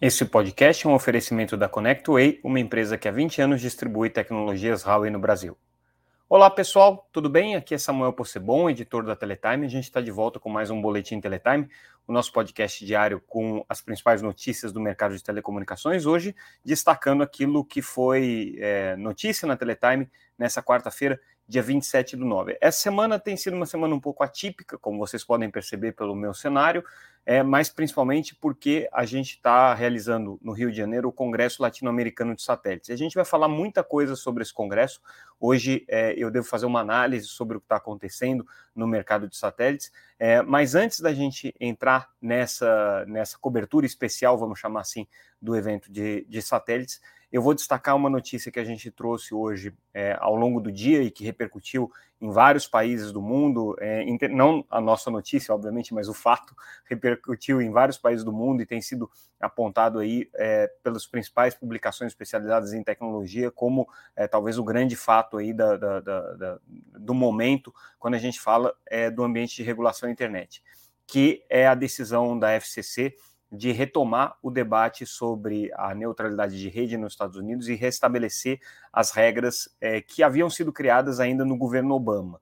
Esse podcast é um oferecimento da ConnectWay, uma empresa que há 20 anos distribui tecnologias Huawei no Brasil. Olá pessoal, tudo bem? Aqui é Samuel Possebon, editor da Teletime. A gente está de volta com mais um Boletim Teletime, o nosso podcast diário com as principais notícias do mercado de telecomunicações. Hoje, destacando aquilo que foi é, notícia na Teletime nessa quarta-feira, dia 27 do 9. Essa semana tem sido uma semana um pouco atípica, como vocês podem perceber pelo meu cenário, é, mas principalmente porque a gente está realizando no Rio de Janeiro o Congresso Latino-Americano de Satélites. A gente vai falar muita coisa sobre esse congresso. Hoje é, eu devo fazer uma análise sobre o que está acontecendo no mercado de satélites, é, mas antes da gente entrar nessa, nessa cobertura especial, vamos chamar assim, do evento de, de satélites, eu vou destacar uma notícia que a gente trouxe hoje é, ao longo do dia e que repercutiu em vários países do mundo. É, não a nossa notícia, obviamente, mas o fato repercutiu em vários países do mundo e tem sido apontado aí é, pelas principais publicações especializadas em tecnologia como é, talvez o grande fato aí da, da, da, do momento quando a gente fala é, do ambiente de regulação da internet, que é a decisão da FCC de retomar o debate sobre a neutralidade de rede nos Estados Unidos e restabelecer as regras é, que haviam sido criadas ainda no governo Obama.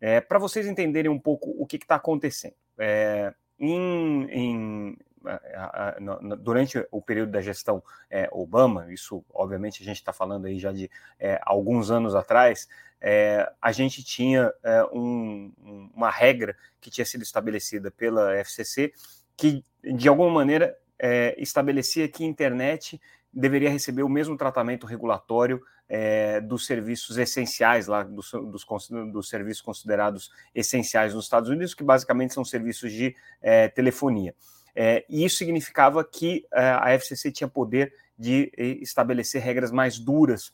É, Para vocês entenderem um pouco o que está acontecendo, é, em, em, durante o período da gestão é, Obama, isso obviamente a gente está falando aí já de é, alguns anos atrás, é, a gente tinha um, uma regra que tinha sido estabelecida pela FCC que, de alguma maneira, é, estabelecia que a internet deveria receber o mesmo tratamento regulatório é, dos serviços essenciais, lá dos, dos, dos, serviços considerados essenciais nos Estados Unidos, que basicamente são serviços de é, telefonia. É, e isso significava que é, a FCC tinha poder de estabelecer regras mais duras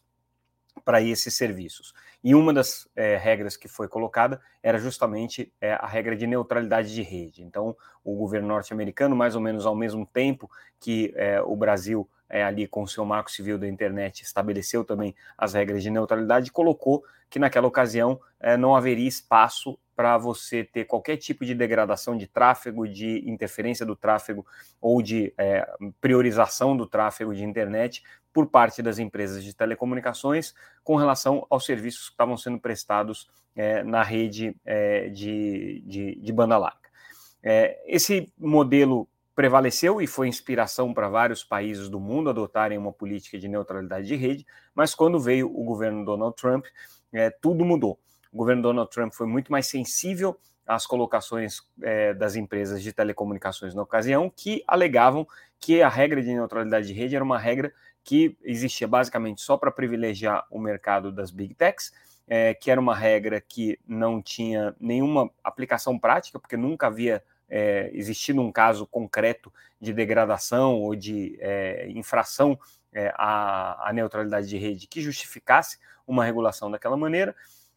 para esses serviços. E uma das é, regras que foi colocada era justamente é, a regra de neutralidade de rede. Então, o governo norte-americano, mais ou menos ao mesmo tempo que é, o Brasil, ali com o seu marco civil da internet, estabeleceu também as regras de neutralidade, colocou que naquela ocasião não haveria espaço para você ter qualquer tipo de degradação de tráfego, de interferência do tráfego ou de priorização do tráfego de internet por parte das empresas de telecomunicações com relação aos serviços que estavam sendo prestados é, na rede é, de, de, de, banda larga. É, esse modelo prevaleceu e foi inspiração para vários países do mundo adotarem uma política de neutralidade de rede, mas quando veio o governo Donald Trump, é, tudo mudou o governo Donald Trump foi muito mais sensível às colocações é, das empresas de telecomunicações na ocasião, que alegavam que a regra de neutralidade de rede era uma regra que existia basicamente só para privilegiar o mercado das big techs, é, que era uma regra que não tinha nenhuma aplicação prática, porque nunca havia é, existido um caso concreto de degradação ou de é, infração é, à, à neutralidade de rede que justificasse uma regulação daquela maneira.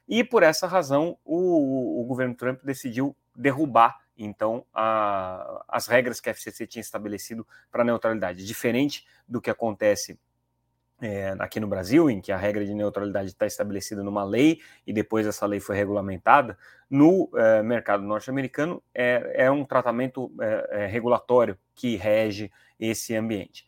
E por essa razão, o, o governo Trump decidiu derrubar então a, as regras que a FCC tinha estabelecido para neutralidade, diferente do que acontece é, aqui no Brasil, em que a regra de neutralidade está estabelecida numa lei e depois essa lei foi regulamentada, no é, mercado norte-americano é, é, um tratamento é, é, regulatório que rege esse ambiente.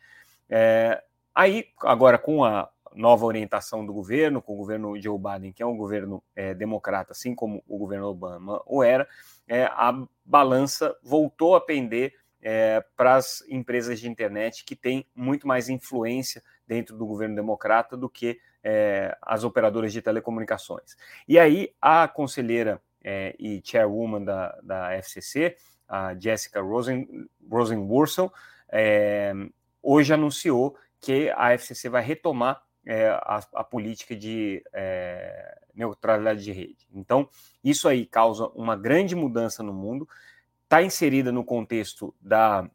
É, aí, agora com a, nova orientação do governo, com o governo Joe Biden, que é um governo é, democrata, assim como o governo Obama o era, é, a balança voltou a pender é, para as empresas de internet que têm muito mais influência dentro do governo democrata do que é, as operadoras de telecomunicações. E aí a conselheira é, e chairwoman da, da FCC, a Jessica Rosen, Rosenworcel, é, hoje anunciou que a FCC vai retomar é, a, a, política de é, neutralidade de rede. Então, isso aí causa uma grande mudança no mundo, está inserida no contexto da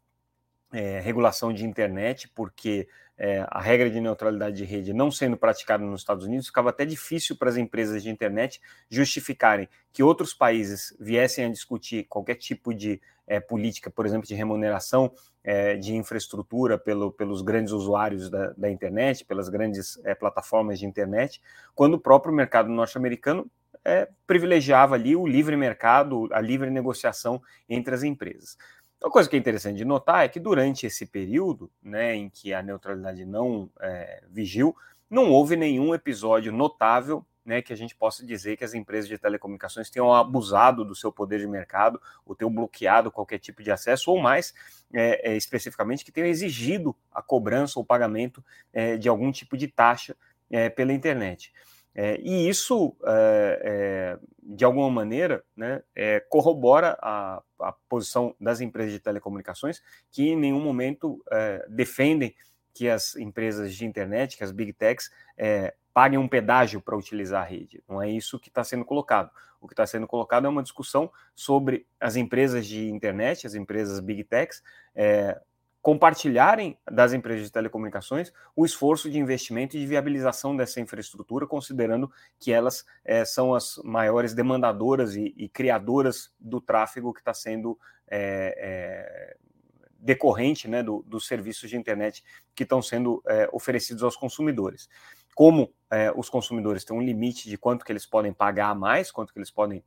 é, regulação de internet, porque é, a regra de neutralidade de rede não sendo praticada nos Estados Unidos, ficava até difícil para as empresas de internet justificarem que outros países viessem a discutir qualquer tipo de é, política, por exemplo, de remuneração é, de infraestrutura pelo, pelos grandes usuários da, da internet, pelas grandes é, plataformas de internet, quando o próprio mercado norte-americano é, privilegiava ali o livre mercado, a livre negociação entre as empresas. Uma coisa que é interessante de notar é que durante esse período, né, em que a neutralidade não é, vigiu, não houve nenhum episódio notável né, que a gente possa dizer que as empresas de telecomunicações tenham abusado do seu poder de mercado ou tenham bloqueado qualquer tipo de acesso, ou mais é, é, especificamente, que tenham exigido a cobrança ou pagamento é, de algum tipo de taxa é, pela internet. É, e isso, é, de alguma maneira, né, corrobora a, a, posição das empresas de telecomunicações, que em nenhum momento defendem que as empresas de internet, que as big techs, paguem um pedágio para utilizar a rede. Não é isso que está sendo colocado. O que está sendo colocado é uma discussão sobre as empresas de internet, as empresas big techs, é, compartilharem das empresas de telecomunicações o esforço de investimento e de viabilização dessa infraestrutura, considerando que elas é, são as maiores demandadoras e, e, criadoras do tráfego que está sendo é, decorrente né, do, dos serviços de internet que estão sendo oferecidos aos consumidores. Como é, os consumidores têm um limite de quanto que eles podem pagar mais, quanto que eles podem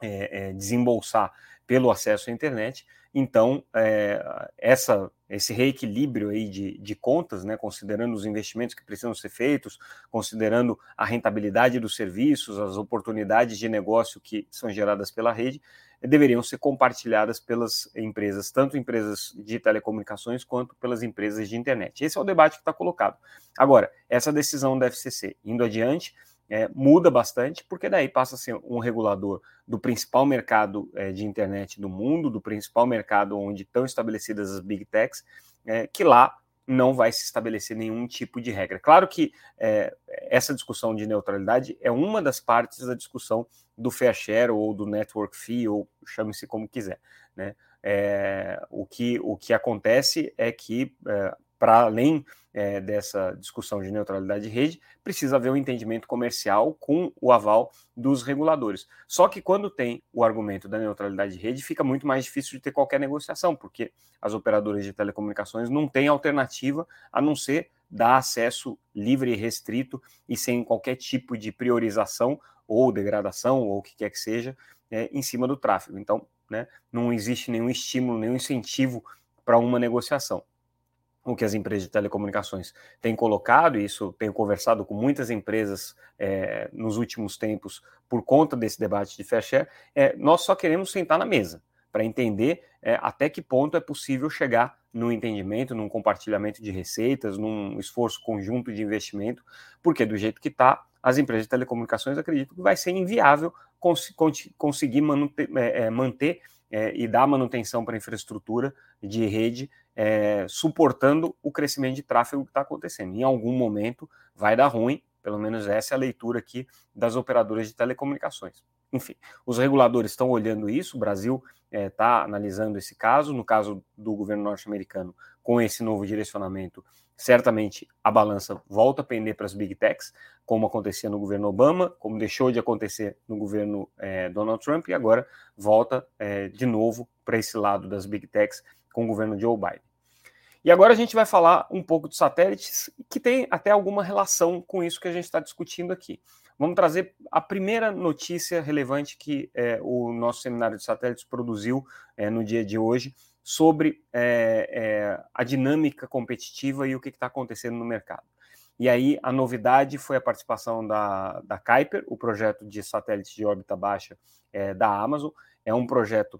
é, é, desembolsar pelo acesso à internet, então é, essa, esse reequilíbrio aí de, de contas, né, considerando os investimentos que precisam ser feitos, considerando a rentabilidade dos serviços, as oportunidades de negócio que são geradas pela rede, deveriam ser compartilhadas pelas empresas, tanto empresas de telecomunicações quanto pelas empresas de internet. Esse é o debate que está colocado. Agora, essa decisão da FCC, indo adiante, é, muda bastante, porque daí passa a ser um regulador do principal mercado é, de internet do mundo, do principal mercado onde estão estabelecidas as big techs, é, que lá não vai se estabelecer nenhum tipo de regra. Claro que é, essa discussão de neutralidade é uma das partes da discussão do fair share ou do network fee, ou chame-se como quiser. Né? É, o, que, o que acontece é que, é, para além é, dessa discussão de neutralidade de rede, precisa haver um entendimento comercial com o aval dos reguladores. Só que quando tem o argumento da neutralidade de rede, fica muito mais difícil de ter qualquer negociação, porque as operadoras de telecomunicações não têm alternativa a não ser dar acesso livre e restrito e sem qualquer tipo de priorização ou degradação ou o que quer que seja é, em cima do tráfego. Então, né, não existe nenhum estímulo, nenhum incentivo para uma negociação o que as empresas de telecomunicações têm colocado, e isso tenho conversado com muitas empresas é, nos últimos tempos por conta desse debate de fair share, é, nós só queremos sentar na mesa para entender é, até que ponto é possível chegar no entendimento, num compartilhamento de receitas, num esforço conjunto de investimento, porque do jeito que está, as empresas de telecomunicações acreditam que vai ser inviável cons conseguir manter, manter é, e dar manutenção para a infraestrutura de rede, é, suportando o crescimento de tráfego que está acontecendo. Em algum momento vai dar ruim, pelo menos essa é a leitura aqui das operadoras de telecomunicações. Enfim, os reguladores estão olhando isso, o Brasil está é, analisando esse caso, no caso do governo norte-americano, com esse novo direcionamento, certamente a balança volta a pender para as big techs, como acontecia no governo Obama, como deixou de acontecer no governo é, Donald Trump, e agora volta é, de novo para esse lado das big techs com o governo Joe Biden. E agora a gente vai falar um pouco de satélites, que tem até alguma relação com isso que a gente está discutindo aqui. Vamos trazer a primeira notícia relevante que é, o nosso seminário de satélites produziu é, no dia de hoje sobre é, é a dinâmica competitiva e o que está acontecendo no mercado. E aí a novidade foi a participação da, da Kuiper, o projeto de satélites de órbita baixa é, da Amazon. É um projeto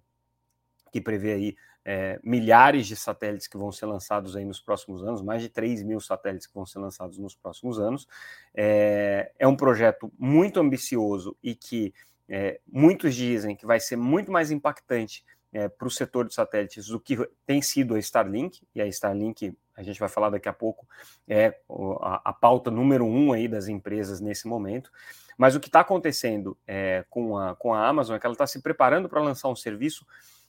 que prevê aí é, milhares de satélites que vão ser lançados aí nos próximos anos, mais de 3 mil satélites que vão ser lançados nos próximos anos. É, é um projeto muito ambicioso e que é, muitos dizem que vai ser muito mais impactante é, para o setor de satélites do que tem sido a Starlink, e a Starlink, a gente vai falar daqui a pouco, é a, a pauta número um aí das empresas nesse momento. Mas o que está acontecendo é, com, a, com a Amazon é que ela está se preparando para lançar um serviço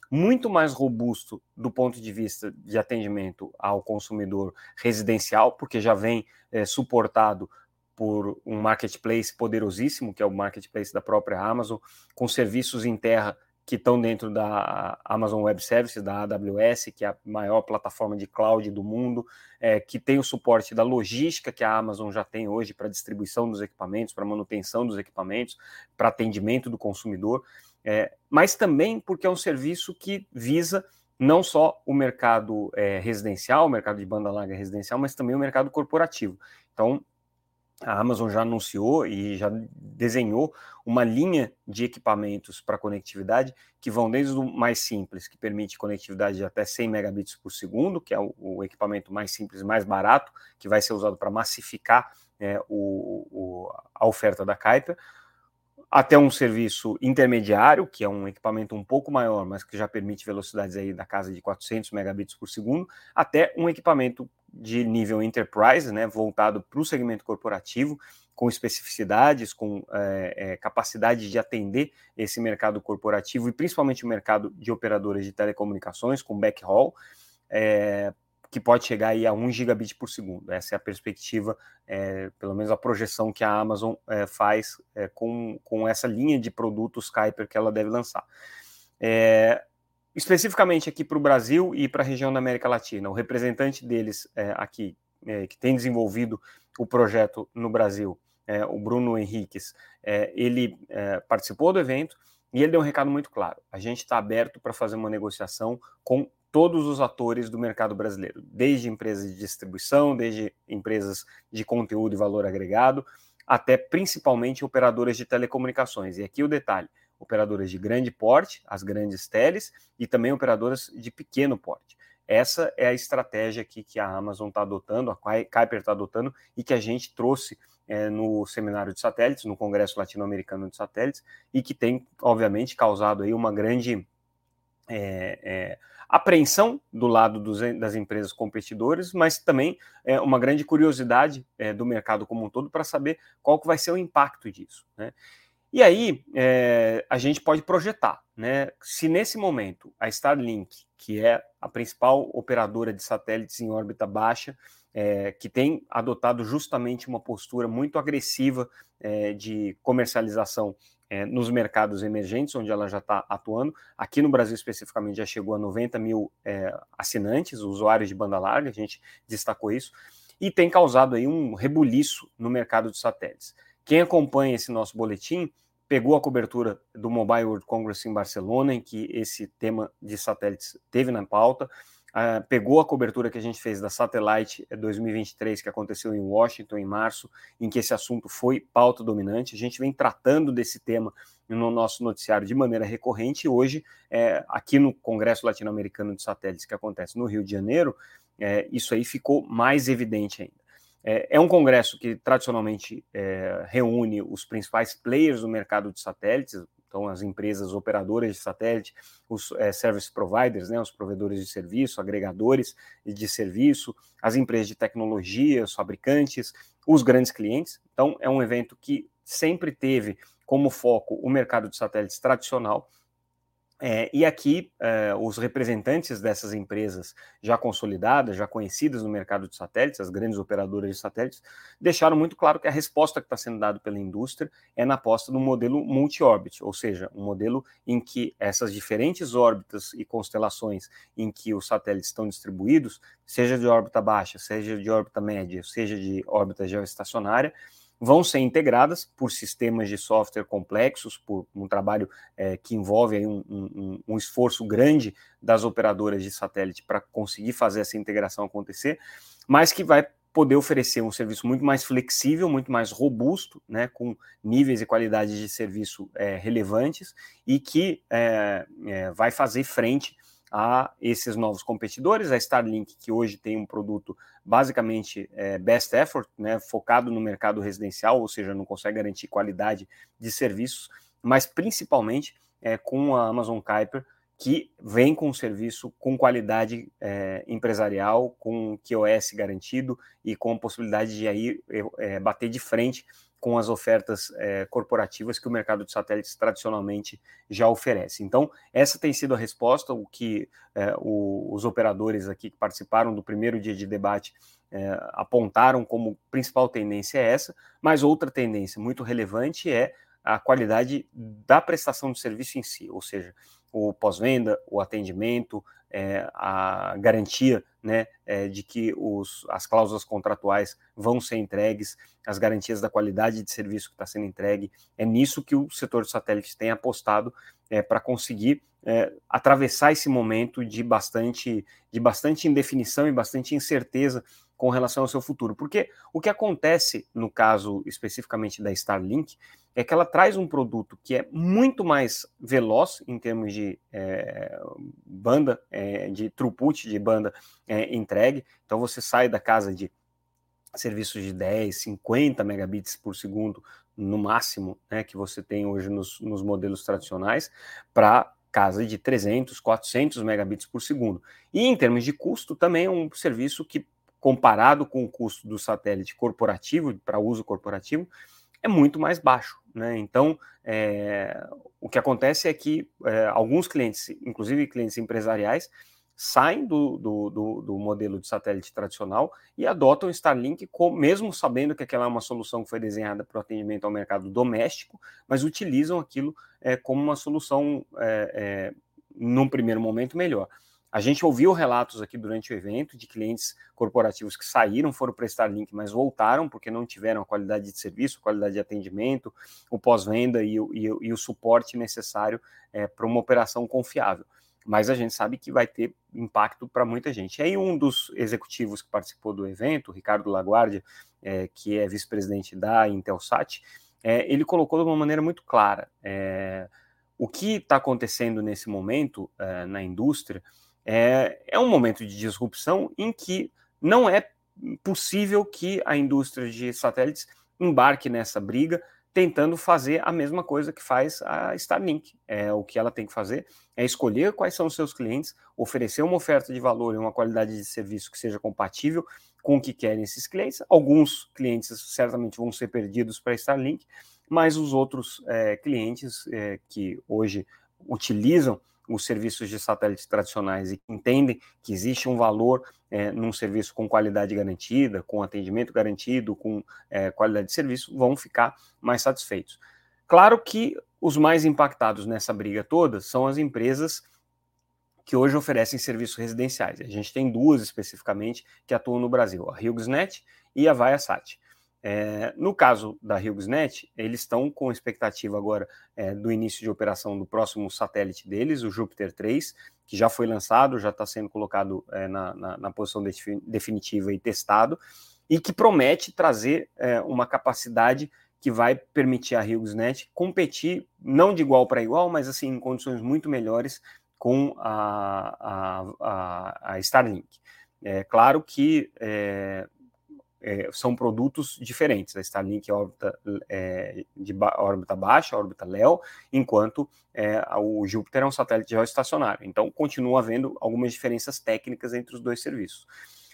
muito mais robusto do ponto de vista de atendimento ao consumidor residencial, porque já vem é, suportado por um marketplace poderosíssimo, que é o marketplace da própria Amazon, com serviços em terra que estão dentro da Amazon Web Services, da AWS, que é a maior plataforma de cloud do mundo, é, que tem o suporte da logística que a Amazon já tem hoje para distribuição dos equipamentos, para manutenção dos equipamentos, para atendimento do consumidor é, mas também porque é um serviço que visa não só o mercado é, residencial, o mercado de banda larga residencial, mas também o mercado corporativo. Então, a Amazon já anunciou e já desenhou uma linha de equipamentos para conectividade que vão desde o mais simples, que permite conectividade de até 100 megabits por segundo, que é o, o equipamento mais simples, mais barato, que vai ser usado para massificar é, o, o, a oferta da Kuiper, até um serviço intermediário, que é um equipamento um pouco maior, mas que já permite velocidades aí da casa de 400 megabits por segundo, até um equipamento de nível enterprise, né, voltado para o segmento corporativo, com especificidades, com é, é, capacidade de atender esse mercado corporativo e principalmente o mercado de operadoras de telecomunicações, com backhaul, é, que pode chegar aí a 1 gigabit por segundo. Essa é a perspectiva, é, pelo menos a projeção que a Amazon é, faz é, com, com essa linha de produtos Kuiper que ela deve lançar. É, especificamente aqui para o Brasil e para a região da América Latina, o representante deles é, aqui, é, que tem desenvolvido o projeto no Brasil, o Bruno Henriques, ele participou do evento, e ele deu um recado muito claro: a gente está aberto para fazer uma negociação com todos os atores do mercado brasileiro, desde empresas de distribuição, desde empresas de conteúdo e valor agregado, até principalmente operadoras de telecomunicações. E aqui o detalhe: operadoras de grande porte, as grandes teles, e também operadoras de pequeno porte. Essa é a estratégia aqui que a Amazon está adotando, a Kuiper está adotando e que a gente trouxe é, no seminário de satélites, no Congresso Latino-Americano de Satélites, e que tem, obviamente, causado aí uma grande é, é, apreensão do lado dos, das empresas competidoras, mas também é, uma grande curiosidade é, do mercado como um todo para saber qual que vai ser o impacto disso. Né? E aí é, a gente pode projetar, né? Se nesse momento a Starlink, que é a principal operadora de satélites em órbita baixa, é, que tem adotado justamente uma postura muito agressiva é, de comercialização é, nos mercados emergentes, onde ela já está atuando. Aqui no Brasil, especificamente, já chegou a 90 mil é, assinantes, usuários de banda larga, a gente destacou isso, e tem causado aí um rebuliço no mercado de satélites. Quem acompanha esse nosso boletim pegou a cobertura do Mobile World Congress em Barcelona, em que esse tema de satélites teve na pauta. Uh, pegou a cobertura que a gente fez da Satellite 2023, que aconteceu em Washington em março, em que esse assunto foi pauta dominante. A gente vem tratando desse tema no nosso noticiário de maneira recorrente. E hoje, é, aqui no Congresso Latino-Americano de Satélites, que acontece no Rio de Janeiro, é, isso aí ficou mais evidente ainda. É, é um congresso que tradicionalmente reúne os principais players do mercado de satélites, então as empresas operadoras de satélite, os é, service providers, né, os provedores de serviço, agregadores de serviço, as empresas de tecnologia, os fabricantes, os grandes clientes. Então é um evento que sempre teve como foco o mercado de satélites tradicional, é, e aqui, é, os representantes dessas empresas já consolidadas, já conhecidas no mercado de satélites, as grandes operadoras de satélites, deixaram muito claro que a resposta que está sendo dada pela indústria é na aposta no modelo multi-orbit, ou seja, um modelo em que essas diferentes órbitas e constelações em que os satélites estão distribuídos, seja de órbita baixa, seja de órbita média, seja de órbita geoestacionária, vão ser integradas por sistemas de software complexos, por um trabalho é, que envolve um, um, um, esforço grande das operadoras de satélite para conseguir fazer essa integração acontecer, mas que vai poder oferecer um serviço muito mais flexível, muito mais robusto, né, com níveis e qualidades de serviço é, relevantes e que é, é vai fazer frente a esses novos competidores. A Starlink, que hoje tem um produto basicamente é, best effort, né, focado no mercado residencial, ou seja, não consegue garantir qualidade de serviços, mas principalmente é, com a Amazon Kuiper, que vem com um serviço com qualidade é, empresarial, com QoS garantido e com a possibilidade de aí é, bater de frente com as ofertas é, corporativas que o mercado de satélites tradicionalmente já oferece. Então, essa tem sido a resposta, o que é, o, os operadores aqui que participaram do primeiro dia de debate é, apontaram como principal tendência é essa, mas outra tendência muito relevante é a qualidade da prestação de serviço em si, ou seja, o pós-venda, o atendimento, é, a garantia né, é, de que os, as cláusulas contratuais vão ser entregues, as garantias da qualidade de serviço que está sendo entregue. É nisso que o setor de satélites tem apostado é, para conseguir atravessar esse momento de bastante, de bastante indefinição e bastante incerteza com relação ao seu futuro. Porque o que acontece, no caso especificamente da Starlink, é que ela traz um produto que é muito mais veloz em termos de é, banda, é, de throughput de banda é, entregue. Então você sai da casa de serviços de 10, 50 megabits por segundo no máximo, né, que você tem hoje nos, nos modelos tradicionais, para casa de 300, 400 megabits por segundo. E em termos de custo, também é um serviço que comparado com o custo do satélite corporativo, para uso corporativo, é muito mais baixo. Né? Então, é, o que acontece é que é, alguns clientes, inclusive clientes empresariais, saem do, do, do, do, modelo de satélite tradicional e adotam Starlink, com, mesmo sabendo que aquela é uma solução que foi desenhada para o atendimento ao mercado doméstico, mas utilizam aquilo é, como uma solução, é, é, num primeiro momento, melhor. A gente ouviu relatos aqui durante o evento de clientes corporativos que saíram, foram para Starlink, mas voltaram porque não tiveram a qualidade de serviço, a qualidade de atendimento, o pós-venda e, e, e, o suporte necessário é, para uma operação confiável. Mas a gente sabe que vai ter impacto para muita gente. E aí um dos executivos que participou do evento, Ricardo Laguardia, é, que é vice-presidente da Intelsat, é, ele colocou de uma maneira muito clara é, o que está acontecendo nesse momento é, na indústria é, é um momento de disrupção em que não é possível que a indústria de satélites embarque nessa briga tentando fazer a mesma coisa que faz a Starlink. É, o que ela tem que fazer é escolher quais são os seus clientes, oferecer uma oferta de valor e uma qualidade de serviço que seja compatível com o que querem esses clientes. Alguns clientes certamente vão ser perdidos para Starlink, mas os outros é, clientes é, que hoje utilizam os serviços de satélites tradicionais e entendem que existe um valor é, num serviço com qualidade garantida, com atendimento garantido, com é, qualidade de serviço, vão ficar mais satisfeitos. Claro que os mais impactados nessa briga toda são as empresas que hoje oferecem serviços residenciais. A gente tem duas especificamente que atuam no Brasil, a HughesNet e a Viasat. É, no caso da HughesNet, eles estão com expectativa agora é, do início de operação do próximo satélite deles, o Júpiter 3, que já foi lançado, já está sendo colocado é, na, na, na, posição definitiva e testado, e que promete trazer uma capacidade que vai permitir a HughesNet competir, não de igual para igual, mas assim em condições muito melhores com a, a, a, a Starlink. É claro que é, é, são produtos diferentes. A Starlink é órbita é, de ba órbita baixa, órbita LEO, enquanto é, o Júpiter é um satélite geoestacionário. Então, continua havendo algumas diferenças técnicas entre os dois serviços.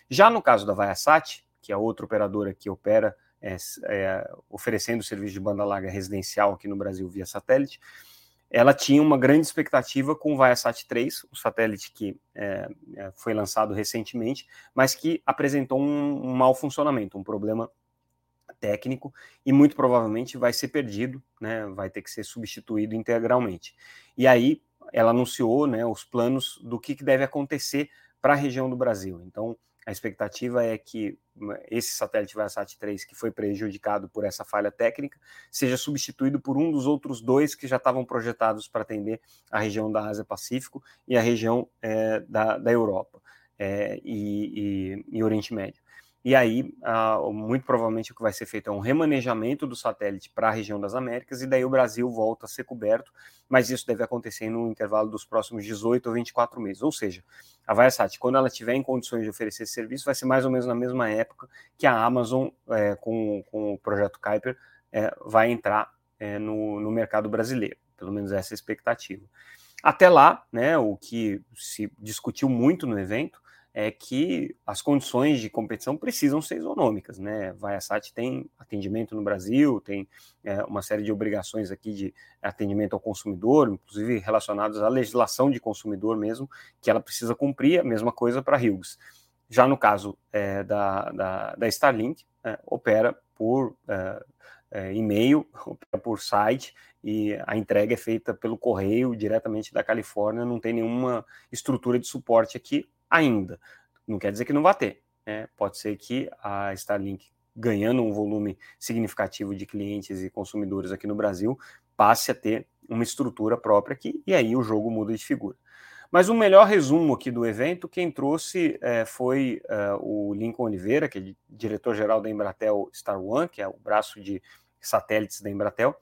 Já no caso da Viasat, que é outra operadora que opera é, é, oferecendo serviço de banda larga residencial aqui no Brasil via satélite, ela tinha uma grande expectativa com o Viasat 3, o satélite que é, é, foi lançado recentemente, mas que apresentou um, um mau funcionamento, um problema técnico e muito provavelmente vai ser perdido, né, vai ter que ser substituído integralmente. E aí ela anunciou né, os planos do que, que deve acontecer para a região do Brasil. Então, a expectativa é que hum, esse satélite Viasat 3, que foi prejudicado por essa falha técnica, seja substituído por um dos outros dois que já estavam projetados para atender a região da Ásia-Pacífico e a região é, da, da Europa é, e, e, e Oriente Médio. E aí, muito provavelmente, o que vai ser feito é um remanejamento do satélite para a região das Américas, e daí o Brasil volta a ser coberto, mas isso deve acontecer no intervalo dos próximos 18 ou 24 meses. Ou seja, a Viasat, quando ela tiver em condições de oferecer esse serviço, vai ser mais ou menos na mesma época que a Amazon, é, com, com o projeto Kuiper, é, vai entrar é, no, no mercado brasileiro. Pelo menos essa é a expectativa. Até lá, né, o que se discutiu muito no evento é que as condições de competição precisam ser isonômicas, né? Viasat tem atendimento no Brasil, tem é, uma série de obrigações aqui de atendimento ao consumidor, inclusive relacionadas à legislação de consumidor mesmo, que ela precisa cumprir, a mesma coisa para Hughes. Já no caso é, da, da, da, Starlink, é, opera por é, é, e-mail, opera por site, e a entrega é feita pelo correio diretamente da Califórnia, não tem nenhuma estrutura de suporte aqui ainda. Não quer dizer que não vai ter. Né? Pode ser que a Starlink, ganhando um volume significativo de clientes e consumidores aqui no Brasil, passe a ter uma estrutura própria aqui, e aí o jogo muda de figura. Mas o melhor resumo aqui do evento, quem trouxe é, foi é, o Lincoln Oliveira, que é diretor-geral da Embratel Star One, que é o braço de satélites da Embratel,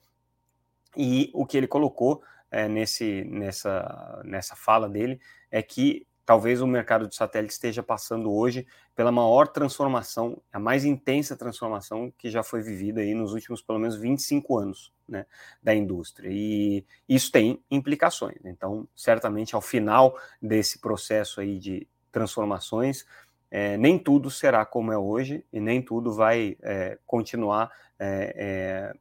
e o que ele colocou é, nesse, nessa, nessa fala dele é que talvez o mercado de satélites esteja passando hoje pela maior transformação, a mais intensa transformação que já foi vivida aí nos últimos pelo menos 25 anos né, da indústria. E isso tem implicações. Então, certamente, ao final desse processo aí de transformações, é, nem tudo será como é hoje e nem tudo vai é, continuar é,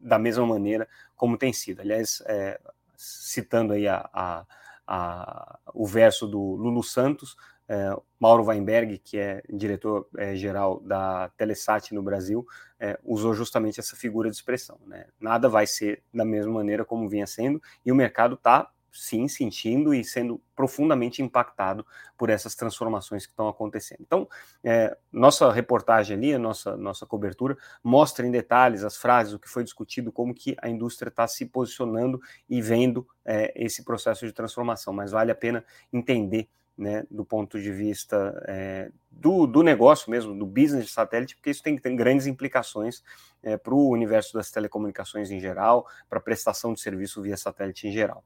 da mesma maneira como tem sido. Aliás, é, citando aí a, a, a, o verso do Lulu Santos, é, Mauro Weinberg, que é diretor-geral é, da Telesat no Brasil, é, usou justamente essa figura de expressão. Né? Nada vai ser da mesma maneira como vinha sendo, e o mercado está sim sentindo e sendo profundamente impactado por essas transformações que estão acontecendo. Então, é, nossa reportagem ali, nossa, nossa cobertura, mostra em detalhes as frases, o que foi discutido, como que a indústria está se posicionando e vendo é, esse processo de transformação, mas vale a pena entender né, do ponto de vista é, do, do negócio mesmo, do business de satélite, porque isso tem, tem grandes implicações é, para o universo das telecomunicações em geral, para a prestação de serviço via satélite em geral.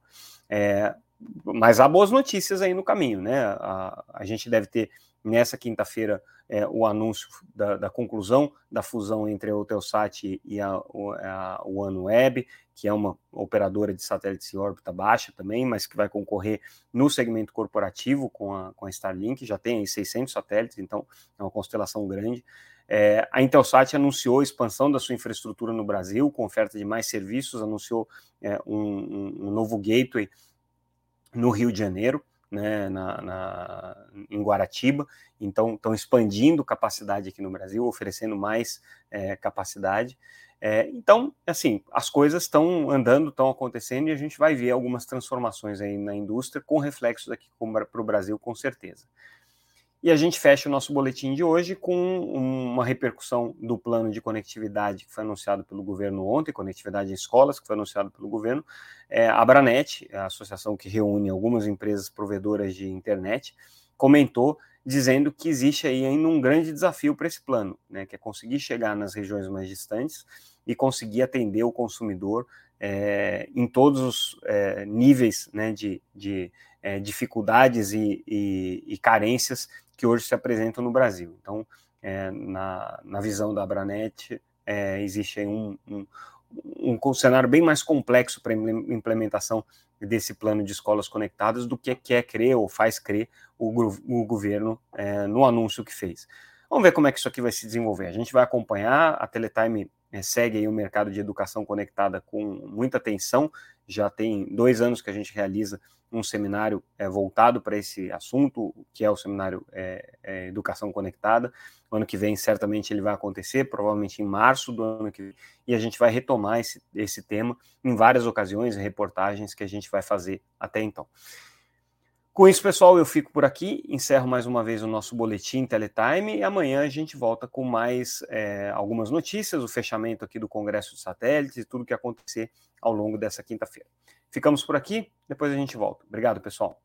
É, mas há boas notícias aí no caminho, né? A, a gente deve ter nessa quinta-feira é, o anúncio da, da, conclusão da fusão entre a Eutelsat e a, a OneWeb, que é uma operadora de satélites em órbita baixa também, mas que vai concorrer no segmento corporativo com a, com a Starlink, já tem aí 600 satélites, então é uma constelação grande. É, a Intelsat anunciou a expansão da sua infraestrutura no Brasil, com oferta de mais serviços, anunciou é, um, um novo gateway no Rio de Janeiro, né, na, na, em Guaratiba, então estão expandindo capacidade aqui no Brasil, oferecendo mais é, capacidade. É, então, assim, as coisas estão andando, estão acontecendo e a gente vai ver algumas transformações aí na indústria com reflexos aqui para o Brasil, com certeza. E a gente fecha o nosso boletim de hoje com uma repercussão do plano de conectividade que foi anunciado pelo governo ontem, conectividade em escolas, que foi anunciado pelo governo. É, a Abranet, a associação que reúne algumas empresas provedoras de internet, comentou dizendo que existe aí ainda um grande desafio para esse plano, né, que é conseguir chegar nas regiões mais distantes e conseguir atender o consumidor é, em todos os é, níveis né, de, de é, dificuldades e, e, e carências que hoje se apresentam no Brasil. Então, é, na, na visão da Abranet, é, existe um, um, um, cenário bem mais complexo para implementação desse plano de escolas conectadas do que quer crer ou faz crer o, o governo é, no anúncio que fez. Vamos ver como é que isso aqui vai se desenvolver. A gente vai acompanhar, a Teletime é, segue aí o mercado de educação conectada com muita atenção. Já tem dois anos que a gente realiza um seminário é, voltado para esse assunto, que é o seminário é, Educação Conectada. Ano que vem, certamente, ele vai acontecer, provavelmente em março do ano que vem, e a gente vai retomar esse, esse tema em várias ocasiões, reportagens que a gente vai fazer até então. Com isso, pessoal, eu fico por aqui, encerro mais uma vez o nosso boletim Teletime e amanhã a gente volta com mais é, algumas notícias, o fechamento aqui do Congresso de Satélites e tudo o que acontecer ao longo dessa quinta-feira. Ficamos por aqui, depois a gente volta. Obrigado, pessoal.